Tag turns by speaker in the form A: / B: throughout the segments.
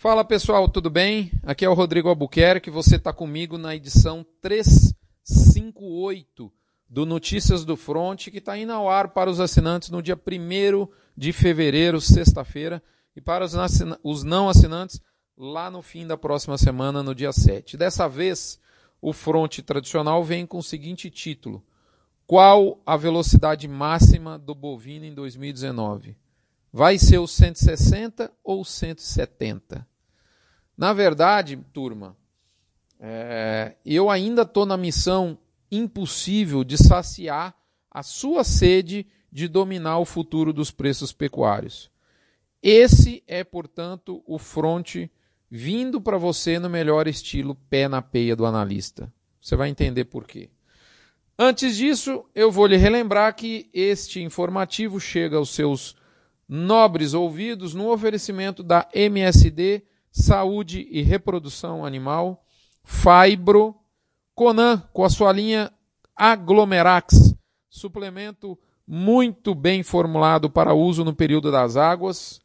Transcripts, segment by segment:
A: Fala pessoal, tudo bem? Aqui é o Rodrigo Albuquerque, você está comigo na edição 358 do Notícias do Front, que está indo ao ar para os assinantes no dia 1 de fevereiro, sexta-feira, e para os não assinantes lá no fim da próxima semana, no dia 7. Dessa vez, o Front tradicional vem com o seguinte título: Qual a velocidade máxima do bovino em 2019? Vai ser o 160 ou 170? Na verdade, turma, é, eu ainda estou na missão impossível de saciar a sua sede de dominar o futuro dos preços pecuários. Esse é, portanto, o fronte vindo para você no melhor estilo pé na peia do analista. Você vai entender por quê. Antes disso, eu vou lhe relembrar que este informativo chega aos seus nobres ouvidos no oferecimento da MSD Saúde e Reprodução Animal, Fibro, Conan com a sua linha Aglomerax, suplemento muito bem formulado para uso no período das águas,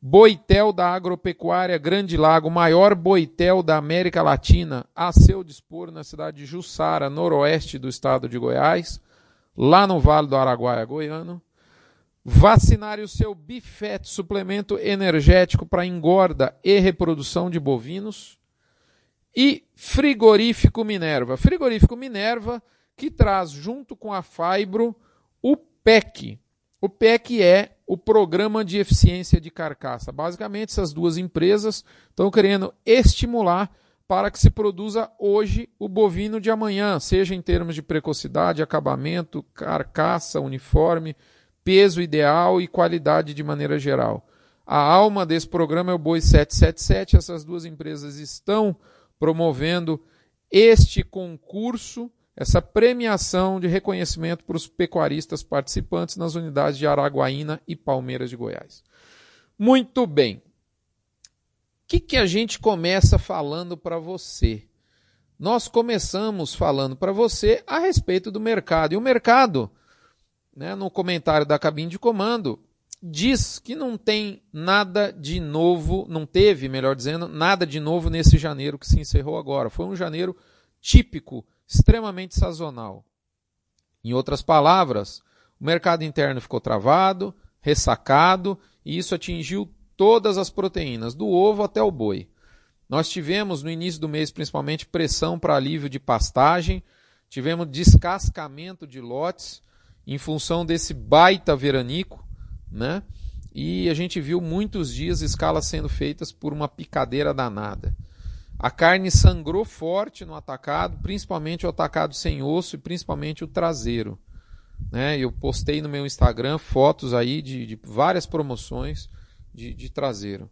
A: Boitel da Agropecuária Grande Lago, maior boitel da América Latina, a seu dispor na cidade de Jussara, noroeste do estado de Goiás, lá no Vale do Araguaia Goiano. Vacinar o seu Bifet, suplemento energético para engorda e reprodução de bovinos. E Frigorífico Minerva. Frigorífico Minerva que traz junto com a Fibro o PEC. O PEC é o Programa de Eficiência de Carcaça. Basicamente, essas duas empresas estão querendo estimular para que se produza hoje o bovino de amanhã, seja em termos de precocidade, acabamento, carcaça, uniforme, peso ideal e qualidade de maneira geral. A alma desse programa é o Boi 777. Essas duas empresas estão promovendo este concurso, essa premiação de reconhecimento para os pecuaristas participantes nas unidades de Araguaína e Palmeiras de Goiás. Muito bem. O que, que a gente começa falando para você? Nós começamos falando para você a respeito do mercado. E o mercado né, no comentário da cabine de comando, diz que não tem nada de novo, não teve, melhor dizendo, nada de novo nesse janeiro que se encerrou agora. Foi um janeiro típico, extremamente sazonal. Em outras palavras, o mercado interno ficou travado, ressacado, e isso atingiu todas as proteínas, do ovo até o boi. Nós tivemos no início do mês, principalmente, pressão para alívio de pastagem, tivemos descascamento de lotes, em função desse baita veranico, né? E a gente viu muitos dias escalas sendo feitas por uma picadeira danada. A carne sangrou forte no atacado, principalmente o atacado sem osso e principalmente o traseiro. Né? Eu postei no meu Instagram fotos aí de, de várias promoções de, de traseiro.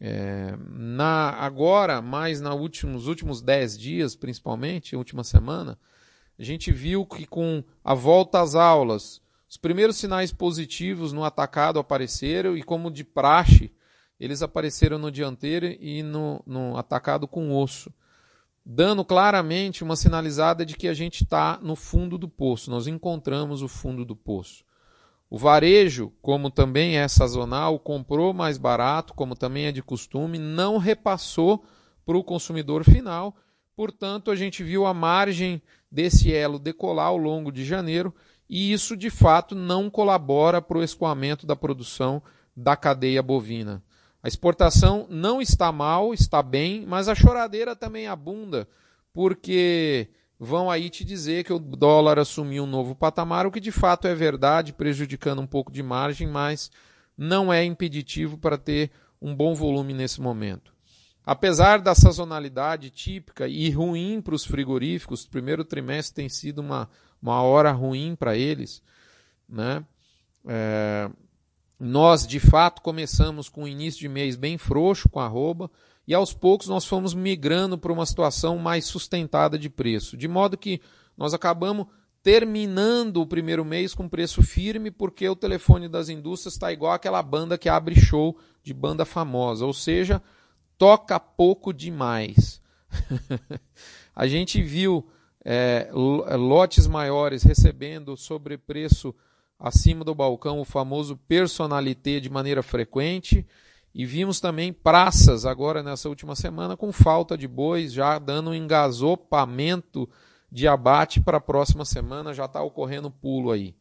A: É, na, agora, mais na últimos, nos últimos 10 dias, principalmente, última semana, a gente viu que com a volta às aulas, os primeiros sinais positivos no atacado apareceram e, como de praxe, eles apareceram no dianteiro e no, no atacado com osso, dando claramente uma sinalizada de que a gente está no fundo do poço, nós encontramos o fundo do poço. O varejo, como também é sazonal, comprou mais barato, como também é de costume, não repassou para o consumidor final, portanto, a gente viu a margem desse elo decolar ao longo de janeiro, e isso de fato não colabora para o escoamento da produção da cadeia bovina. A exportação não está mal, está bem, mas a choradeira também abunda, porque vão aí te dizer que o dólar assumiu um novo patamar, o que de fato é verdade, prejudicando um pouco de margem, mas não é impeditivo para ter um bom volume nesse momento. Apesar da sazonalidade típica e ruim para os frigoríficos, o primeiro trimestre tem sido uma, uma hora ruim para eles, né? É, nós, de fato, começamos com o início de mês bem frouxo com arroba, e aos poucos nós fomos migrando para uma situação mais sustentada de preço, de modo que nós acabamos terminando o primeiro mês com preço firme, porque o telefone das indústrias está igual aquela banda que abre show de banda famosa, ou seja, toca pouco demais. a gente viu é, lotes maiores recebendo sobrepreço acima do balcão, o famoso personalité de maneira frequente, E vimos também praças agora nessa última semana com falta de bois, já dando um engasopamento de abate para a próxima semana, já está ocorrendo pulo aí.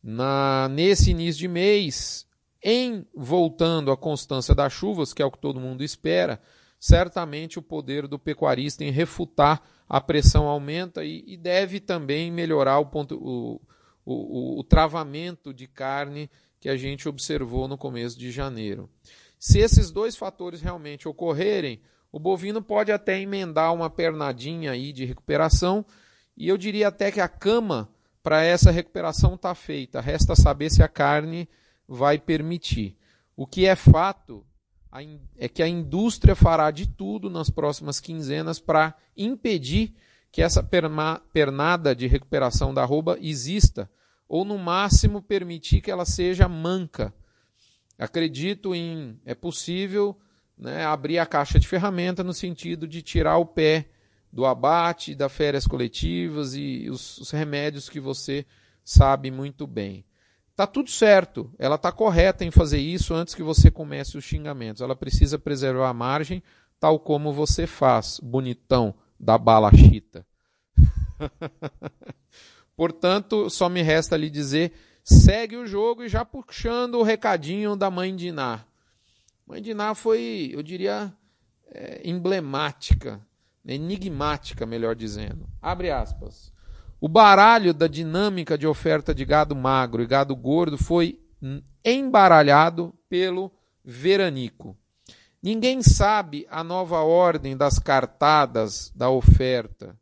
A: Na, nesse início de mês, em voltando à constância das chuvas, que é o que todo mundo espera, certamente o poder do pecuarista em refutar a pressão aumenta e, e deve também melhorar o, ponto, o, o, o, travamento de carne que a gente observou no começo de janeiro. Se esses dois fatores realmente ocorrerem, o bovino pode até emendar uma pernadinha aí de recuperação, e eu diria até que a cama para essa recuperação está feita. Resta saber se a carne vai permitir. O que é fato é que a indústria fará de tudo nas próximas quinzenas para impedir que essa pernada de recuperação da arroba exista, ou no máximo permitir que ela seja manca. Acredito em é possível né, abrir a caixa de ferramenta no sentido de tirar o pé do abate, das férias coletivas e os, os remédios que você sabe muito bem. Tá tudo certo, ela está correta em fazer isso antes que você comece os xingamentos. Ela precisa preservar a margem, tal como você faz, bonitão da bala chita. Portanto, só me resta lhe dizer, segue o jogo e já puxando o recadinho da mãe de Iná. Mãe de Iná foi, eu diria, é, emblemática, enigmática, melhor dizendo. Abre aspas. O baralho da dinâmica de oferta de gado magro e gado gordo foi embaralhado pelo veranico. Ninguém sabe a nova ordem das cartadas da oferta.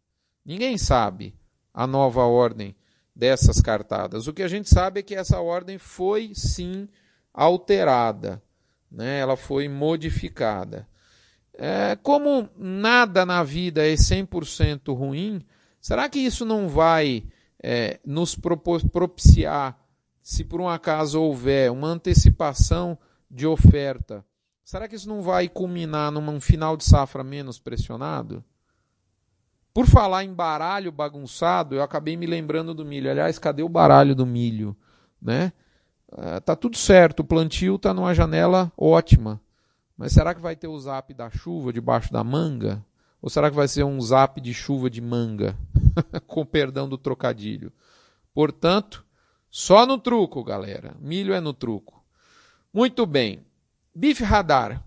A: Ninguém sabe a nova ordem dessas cartadas. O que a gente sabe é que essa ordem foi sim alterada, né? ela foi modificada. É, como nada na vida é 100% ruim, Será que isso não vai é, nos propiciar, se por um acaso houver uma antecipação de oferta, será que isso não vai culminar num final de safra menos pressionado? Por falar em baralho bagunçado, eu acabei me lembrando do milho. Aliás, cadê o baralho do milho? Né? Uh, tá tudo certo, o plantio está numa janela ótima. Mas será que vai ter o zap da chuva debaixo da manga? Ou será que vai ser um zap de chuva de manga? Com perdão do trocadilho. Portanto, só no truco, galera. Milho é no truco. Muito bem. Bife radar.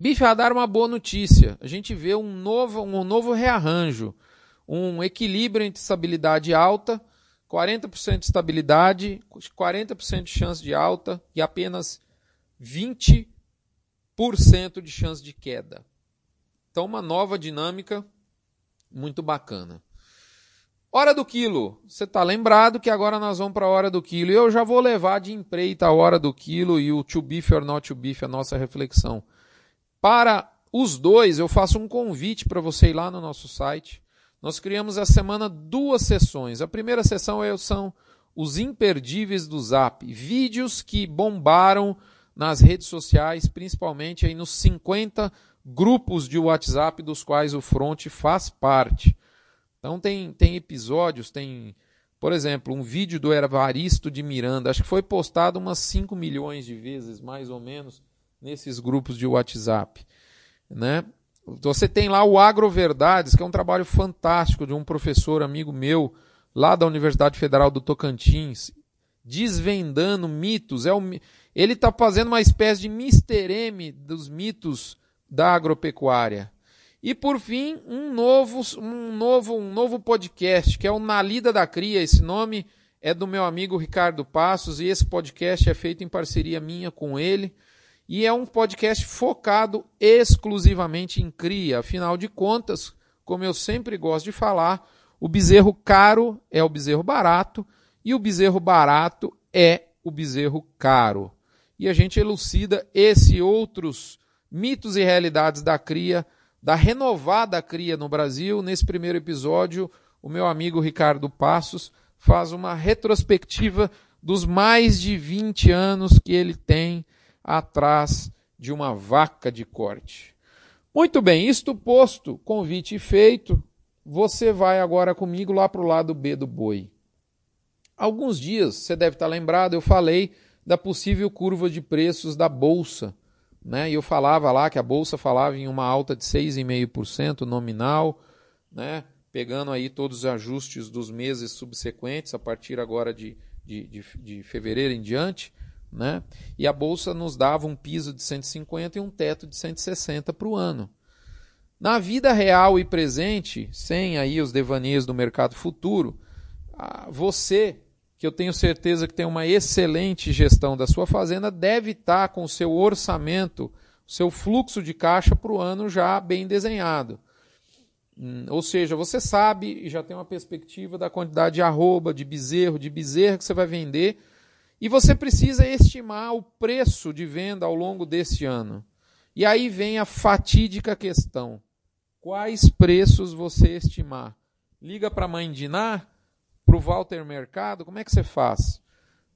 A: Bife radar é uma boa notícia. A gente vê um novo, um novo rearranjo, um equilíbrio entre estabilidade alta, 40% de estabilidade, 40% de chance de alta e apenas 20% de chance de queda. Então, uma nova dinâmica muito bacana. Hora do quilo. Você está lembrado que agora nós vamos para a hora do quilo. E eu já vou levar de empreita a hora do quilo e o to beef or not to beef, a nossa reflexão. Para os dois, eu faço um convite para você ir lá no nosso site. Nós criamos essa semana duas sessões. A primeira sessão é, são os imperdíveis do Zap, vídeos que bombaram nas redes sociais, principalmente aí nos 50 grupos de WhatsApp dos quais o Front faz parte. Então tem, tem episódios, tem, por exemplo, um vídeo do Evaristo de Miranda, acho que foi postado umas 5 milhões de vezes, mais ou menos, nesses grupos de WhatsApp. Né? Você tem lá o Agroverdades, que é um trabalho fantástico de um professor amigo meu, lá da Universidade Federal do Tocantins, desvendando mitos. É o, ele está fazendo uma espécie de Mr. M dos mitos da agropecuária. E por fim, um novo, um novo, um novo podcast, que é o Na Lida da Cria. Esse nome é do meu amigo Ricardo Passos e esse podcast é feito em parceria minha com ele. E é um podcast focado exclusivamente em cria. Afinal de contas, como eu sempre gosto de falar, o bezerro caro é o bezerro barato e o bezerro barato é o bezerro caro. E a gente elucida esse outros mitos e realidades da cria, da renovada cria no Brasil. Nesse primeiro episódio, o meu amigo Ricardo Passos faz uma retrospectiva dos mais de 20 anos que ele tem atrás de uma vaca de corte. Muito bem, isto posto, convite feito, você vai agora comigo lá para o lado B do boi. Alguns dias, você deve estar lembrado, eu falei da possível curva de preços da bolsa né? E eu falava lá que a bolsa falava em uma alta de 6,5% nominal, né? Pegando aí todos os ajustes dos meses subsequentes, a partir agora de, de, de, de fevereiro em diante, né? E a bolsa nos dava um piso de 150 e um teto de 160 para o ano. Na vida real e presente, sem aí os devaneios do mercado futuro, você, que eu tenho certeza que tem uma excelente gestão da sua fazenda, deve estar com o seu orçamento, o seu fluxo de caixa para o ano já bem desenhado. Hum, ou seja, você sabe e já tem uma perspectiva da quantidade de arroba, de bezerro, de bezerra que você vai vender e você precisa estimar o preço de venda ao longo desse ano. E aí vem a fatídica questão: quais preços você estimar? Liga para a mãe Diná, para o Walter Mercado, como é que você faz?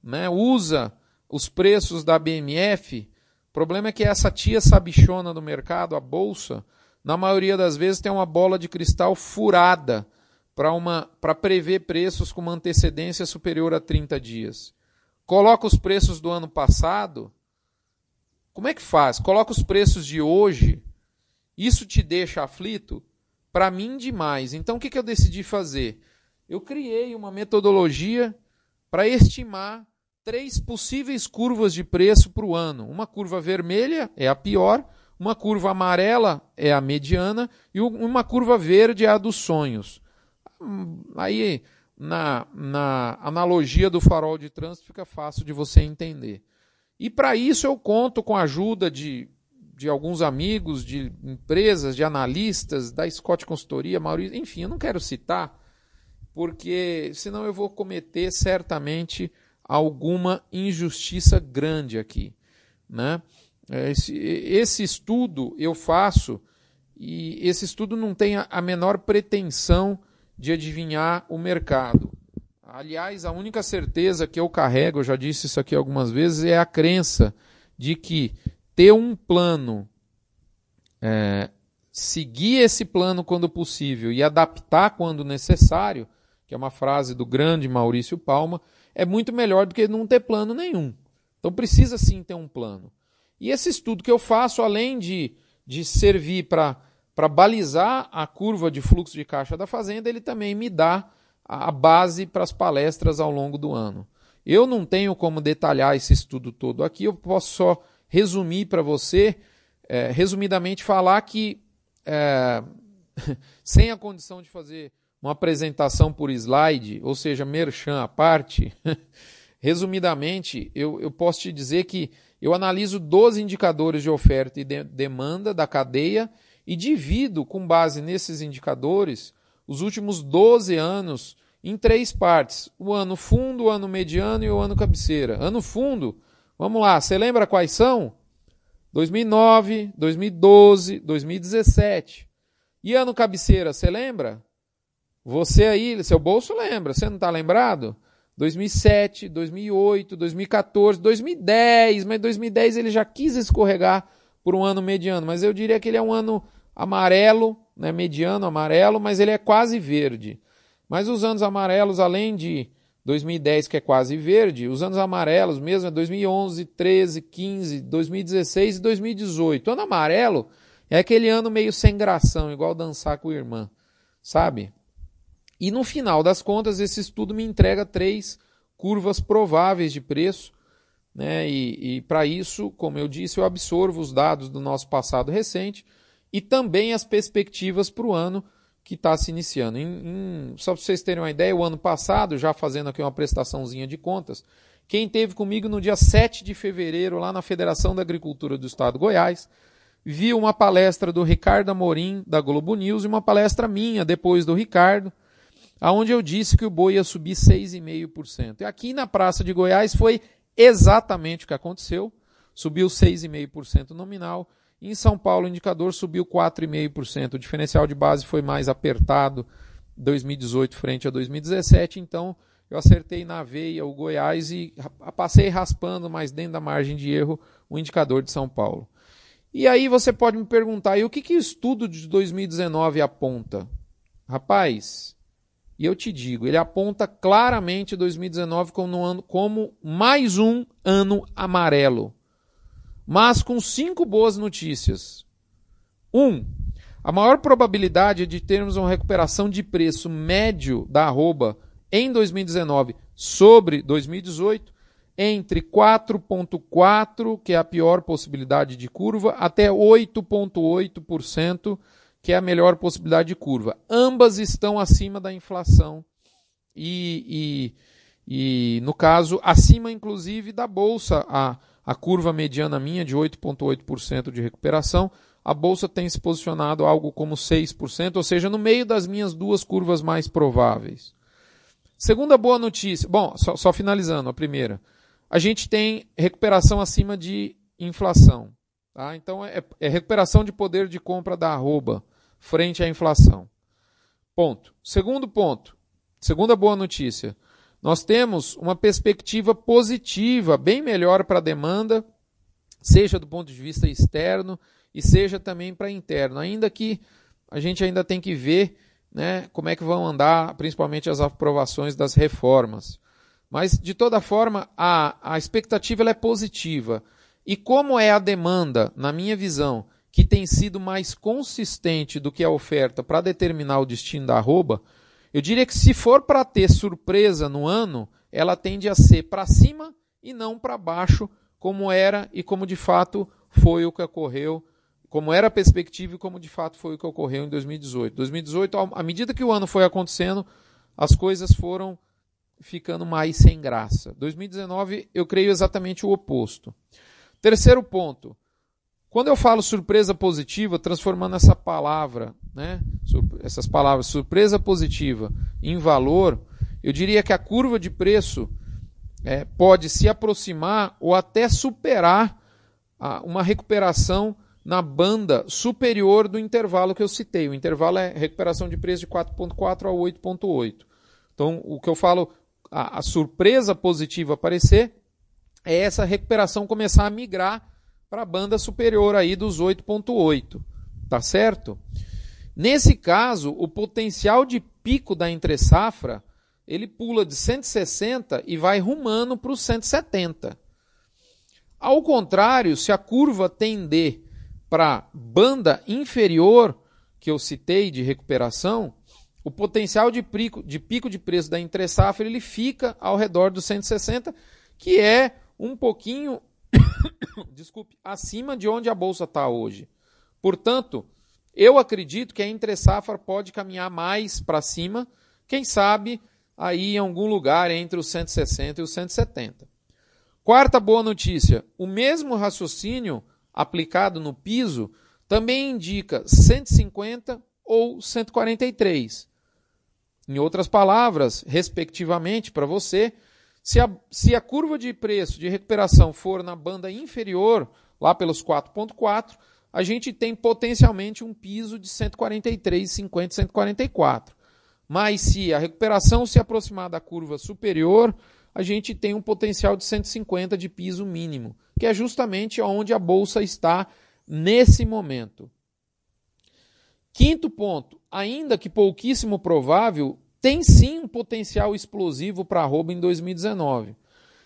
A: Né? Usa os preços da BMF. O problema é que essa tia sabichona do mercado, a bolsa, na maioria das vezes tem uma bola de cristal furada para prever preços com uma antecedência superior a 30 dias coloca os preços do ano passado, como é que faz? Coloca os preços de hoje, isso te deixa aflito? Para mim, demais. Então, o que, que eu decidi fazer? Eu criei uma metodologia para estimar três possíveis curvas de preço para o ano. Uma curva vermelha é a pior, uma curva amarela é a mediana e uma curva verde é a dos sonhos. Aí na, na analogia do farol de trânsito, fica fácil de você entender. E para isso eu conto com a ajuda de, de alguns amigos, de empresas, de analistas, da Scott Consultoria, Maurício, enfim, eu não quero citar, porque senão eu vou cometer certamente alguma injustiça grande aqui. Né? Esse, esse estudo eu faço e esse estudo não tem a menor pretensão de adivinhar o mercado. Aliás, a única certeza que eu carrego, eu já disse isso aqui algumas vezes, é a crença de que ter um plano, é, seguir esse plano quando possível e adaptar quando necessário, que é uma frase do grande Maurício Palma, é muito melhor do que não ter plano nenhum. Então precisa sim ter um plano. E esse estudo que eu faço, além de, de servir para balizar a curva de fluxo de caixa da fazenda, ele também me dá a base para as palestras ao longo do ano. Eu não tenho como detalhar esse estudo todo aqui, eu posso só resumir para você, é, resumidamente falar que, é, sem a condição de fazer uma apresentação por slide, ou seja, merchan à parte, resumidamente, eu, eu posso te dizer que eu analiso 12 indicadores de oferta e de demanda da cadeia e divido, com base nesses indicadores, os últimos 12 anos em três partes: o ano fundo, o ano mediano e o ano cabeceira. Ano fundo, vamos lá, você lembra quais são? 2009, 2012, 2017. E ano cabeceira, você lembra? Você aí, seu bolso lembra, você não está lembrado? 2007, 2008, 2014, 2010, mas 2010 ele já quis escorregar por um ano mediano, mas eu diria que ele é um ano amarelo, né, mediano amarelo, mas ele é quase verde. Mas os anos amarelos, além de 2010, que é quase verde, os anos amarelos mesmo é 2011, 13, 15, 2016 e 2018. O ano amarelo é aquele ano meio sem gração, igual dançar com a irmã, sabe? E no final das contas, esse estudo me entrega três curvas prováveis de preço né? E, e para isso, como eu disse, eu absorvo os dados do nosso passado recente e também as perspectivas para o ano que está se iniciando. Em, em, só para vocês terem uma ideia, o ano passado, já fazendo aqui uma prestaçãozinha de contas, quem teve comigo no dia 7 de fevereiro, lá na Federação da Agricultura do Estado de Goiás, viu uma palestra do Ricardo Amorim, da Globo News, e uma palestra minha, depois do Ricardo, aonde eu disse que o boi ia subir 6,5%. E aqui na Praça de Goiás foi exatamente o que aconteceu. Subiu 6,5% nominal. Em São Paulo, o indicador subiu 4,5%. O diferencial de base foi mais apertado 2018 frente a 2017. Então, eu acertei na veia o Goiás e passei raspando mais dentro da margem de erro o indicador de São Paulo. E aí você pode me perguntar, e o que, que o estudo de 2019 aponta? Rapaz, e eu te digo, ele aponta claramente 2019 como, um ano, como mais um ano amarelo. mas com cinco boas notícias. Um, a maior probabilidade é de termos uma recuperação de preço médio da arroba em 2019 sobre 2018 entre 4,4%, que é a pior possibilidade de curva, até 8,8%, que é a melhor possibilidade de curva. Ambas estão acima da inflação e, e, e no caso, acima inclusive da bolsa, a, a curva mediana minha de 8,8% de recuperação. A bolsa tem se posicionado algo como 6%, ou seja, no meio das minhas duas curvas mais prováveis. Segunda boa notícia, bom, só, só finalizando a primeira a gente tem recuperação acima de inflação. Tá? Então, é, é recuperação de poder de compra da arroba frente à inflação. Ponto. Segundo ponto, segunda boa notícia. Nós temos uma perspectiva positiva, bem melhor para a demanda, seja do ponto de vista externo e seja também para interno. Ainda que a gente ainda tem que ver né, como é que vão andar, principalmente as aprovações das reformas. Mas, de toda forma, a, a expectativa é positiva. E como é a demanda, na minha visão, que tem sido mais consistente do que a oferta para determinar o destino da arroba, eu diria que se for para ter surpresa no ano, ela tende a ser para cima e não para baixo, como era e como de fato foi o que ocorreu, como era a perspectiva e como de fato foi o que ocorreu em 2018. 2018, à medida que o ano foi acontecendo, as coisas foram ficando mais sem graça. 2019, eu creio exatamente o oposto. Terceiro ponto. Quando eu falo surpresa positiva, transformando essa palavra, né, essas palavras surpresa positiva em valor, eu diria que a curva de preço é, pode se aproximar ou até superar a, uma recuperação na banda superior do intervalo que eu citei. O intervalo é recuperação de preço de 4,4 a 8,8. Então, o que eu falo a, a surpresa positiva aparecer, é essa recuperação começar a migrar para a banda superior aí dos 8.8, tá certo? Nesse caso, o potencial de pico da entre safra, ele pula de 160 e vai rumando para os 170. Ao contrário, se a curva tender para banda inferior que eu citei de recuperação, o potencial de pico de, pico de preço da entre-safra ele fica ao redor dos 160, que é um pouquinho, desculpe, acima de onde a bolsa está hoje. Portanto, eu acredito que a entre-safra pode caminhar mais para cima, quem sabe aí em algum lugar entre os 160 e os 170. Quarta boa notícia: o mesmo raciocínio aplicado no piso também indica 150 ou 143. Em outras palavras, respectivamente, para você, se a, se a curva de preço de recuperação for na banda inferior, lá pelos 4,4, a gente tem potencialmente um piso de 143,50, 144. Mas se a recuperação se aproximar da curva superior, a gente tem um potencial de 150 de piso mínimo, que é justamente onde a bolsa está nesse momento. Quinto ponto, ainda que pouquíssimo provável, tem sim um potencial explosivo para arroba em 2019.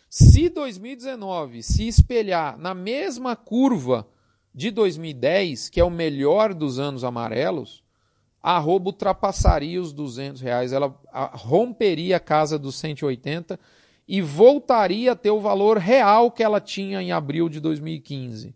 A: Se 2019 se espelhar na mesma curva de 2010, que é o melhor dos anos amarelos, a arroba ultrapassaria os 200 reais, ela romperia a casa dos 180 e voltaria a ter o valor real que ela tinha em abril de 2015.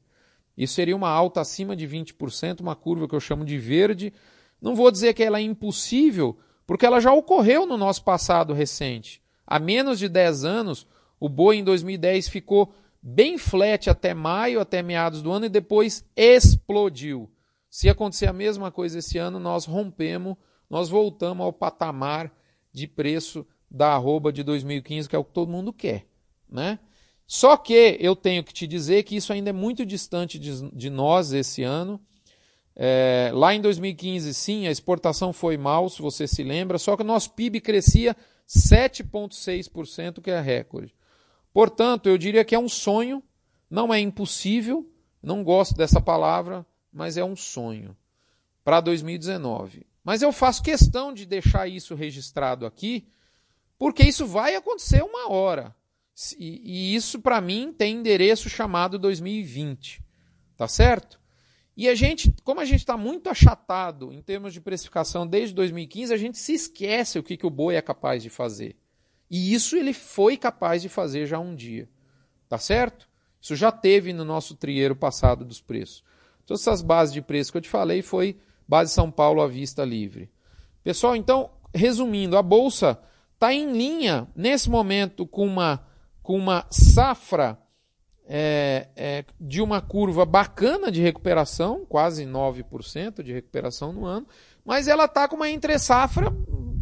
A: Isso seria uma alta acima de 20%, uma curva que eu chamo de verde. Não vou dizer que ela é impossível, porque ela já ocorreu no nosso passado recente. Há menos de 10 anos, o boi em 2010 ficou bem flat até maio, até meados do ano, e depois explodiu. Se acontecer a mesma coisa esse ano, nós rompemos, nós voltamos ao patamar de preço da arroba de 2015, que é o que todo mundo quer. Né? Só que eu tenho que te dizer que isso ainda é muito distante de, de nós esse ano. É, lá em 2015, sim, a exportação foi mal, se você se lembra, só que o nosso PIB crescia 7,6%, que é recorde. Portanto, eu diria que é um sonho, não é impossível, não gosto dessa palavra, mas é um sonho para 2019. Mas eu faço questão de deixar isso registrado aqui, porque isso vai acontecer uma hora. E, isso, para mim, tem endereço chamado 2020. Tá certo? E a gente, como a gente está muito achatado em termos de precificação desde 2015, a gente se esquece o que, que o boi é capaz de fazer. E isso ele foi capaz de fazer já um dia. Tá certo? Isso já teve no nosso trieiro passado dos preços. Todas essas bases de preço que eu te falei foi base São Paulo à vista livre. Pessoal, então, resumindo, a bolsa está em linha nesse momento com uma, com uma safra é, é, de uma curva bacana de recuperação, quase 9% de recuperação no ano, mas ela está com uma entre-safra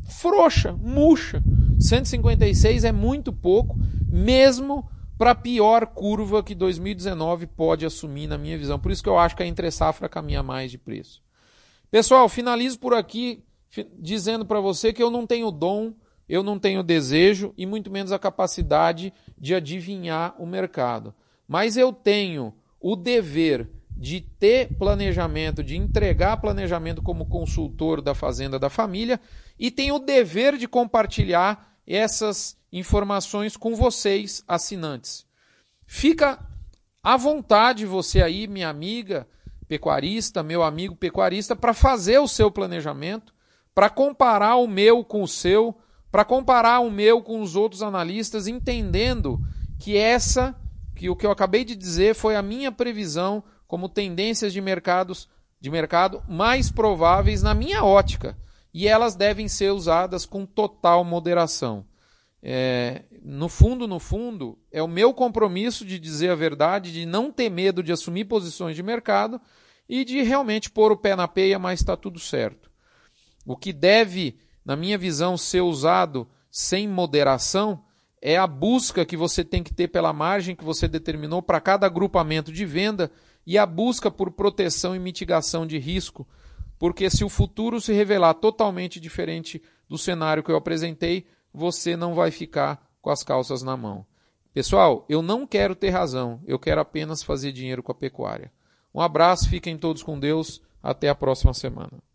A: frouxa, murcha. 156 é muito pouco, mesmo para a pior curva que 2019 pode assumir, na minha visão. Por isso que eu acho que a entre-safra caminha mais de preço. Pessoal, finalizo por aqui dizendo para você que eu não tenho dom, eu não tenho desejo e muito menos a capacidade de adivinhar o mercado. Mas eu tenho o dever de ter planejamento, de entregar planejamento como consultor da Fazenda da Família e tenho o dever de compartilhar essas informações com vocês, assinantes. Fica à vontade você aí, minha amiga pecuarista, meu amigo pecuarista, para fazer o seu planejamento, para comparar o meu com o seu, para comparar o meu com os outros analistas, entendendo que essa, que o que eu acabei de dizer foi a minha previsão como tendências de mercados de mercado mais prováveis na minha ótica, e elas devem ser usadas com total moderação. É, no fundo, no fundo, é o meu compromisso de dizer a verdade, de não ter medo de assumir posições de mercado e de realmente pôr o pé na peia, mas está tudo certo. O que deve, na minha visão, ser usado sem moderação é a busca que você tem que ter pela margem que você determinou para cada agrupamento de venda e a busca por proteção e mitigação de risco, porque se o futuro se revelar totalmente diferente do cenário que eu apresentei, você não vai ficar com as calças na mão. Pessoal, eu não quero ter razão, eu quero apenas fazer dinheiro com a pecuária. Um abraço, fiquem todos com Deus, até a próxima semana.